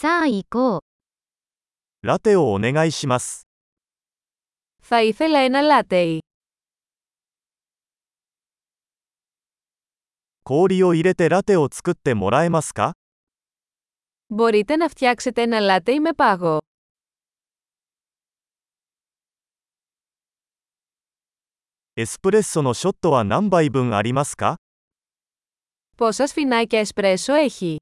さあ行こう。ラテをお願いします。 Θα ήθελα ένα λάτεϊ. 氷を入れてラテを作ってもらえますか Μπορείτε να φτιάξετε ένα λάτεϊ με πάγο. エスプレッソのショットは何杯分ありますか Πόσα σφινάκια εσπρέσο έχει.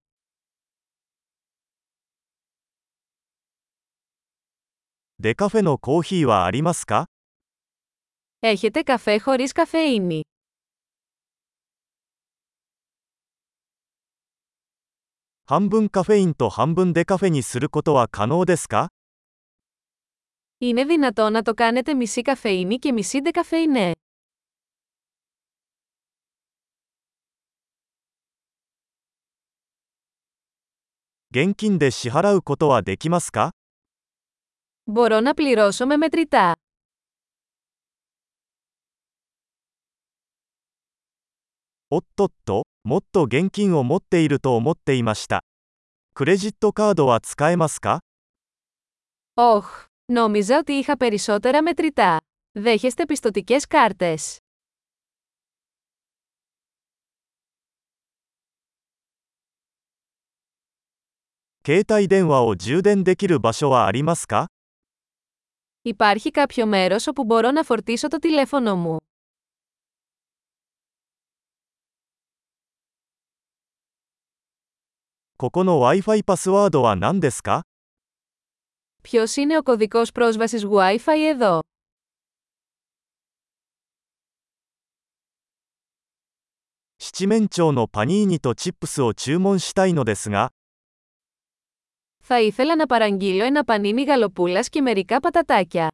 デカフェのコーヒーはありますか Έχετε καφέ χωρίς καφεΐνη. 半分カフェインと半分デカフェにすることは可能ですか Είναι δυνατό να το κάνετε μισή καφεΐνη και μισή ντεκαφεϊνέ. 現金で支払うことはできますか Μπορώ να πληρώσω με μετρητά. おっとっと、もっと現金を持っていると思っていました。クレジットカードは使えますか Όχ, νόμιζα ότι είχα περισσότερα μετρητά. Δέχεστε πιστοτικές κάρτες. 携帯電話を充電できる場所はありますか Υπάρχει κάποιο μέρος όπου μπορώ να φορτίσω το τηλέφωνο μου. ここの Wi-Fi パスワードは何ですか Ποιος είναι ο κωδικός πρόσβασης Wi-Fi εδώ? 七面鳥のパニーニとチップスを注文したいのですが、 Θα ήθελα να παραγγείλω ένα πανίνι γαλοπούλας και μερικά πατατάκια.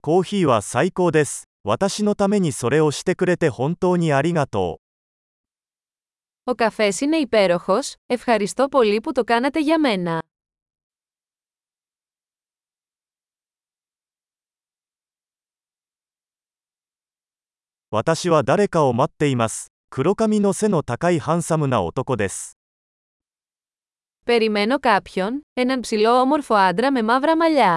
コーヒーは最高です。私のためにそれをしてくれて本当にありがとう。 Ο καφές είναι υπέροχος, ευχαριστώ πολύ που το κάνατε για μένα. 私は誰かを待っています。黒髪の背の高いハンサムな男です。 Περιμένω κάποιον, έναν ψηλό όμορφο άντρα με μαύρα μαλλιά.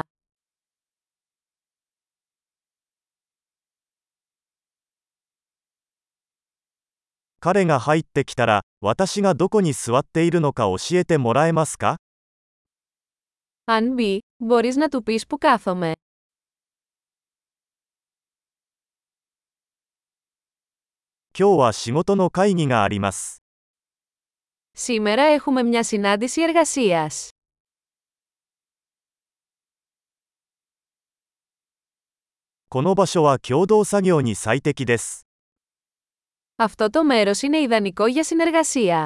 彼が入ってきたら、私がどこに座っているのか教えてもらえますか Αν μπει, μπορείς να του πεις που κάθομαι. 今日は仕事の会議があります。Σήμερα έχουμε μια συνάντηση εργασίας. この場所は共同作業に最適です。Αυτό το μέρος είναι ιδανικό για συνεργασία.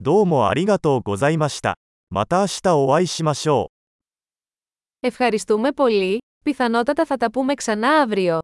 どうもありがとうございました。また明日お会いしましょう。Ευχαριστούμε πολύ. Πιθανότατα θα τα πούμε ξανά αύριο.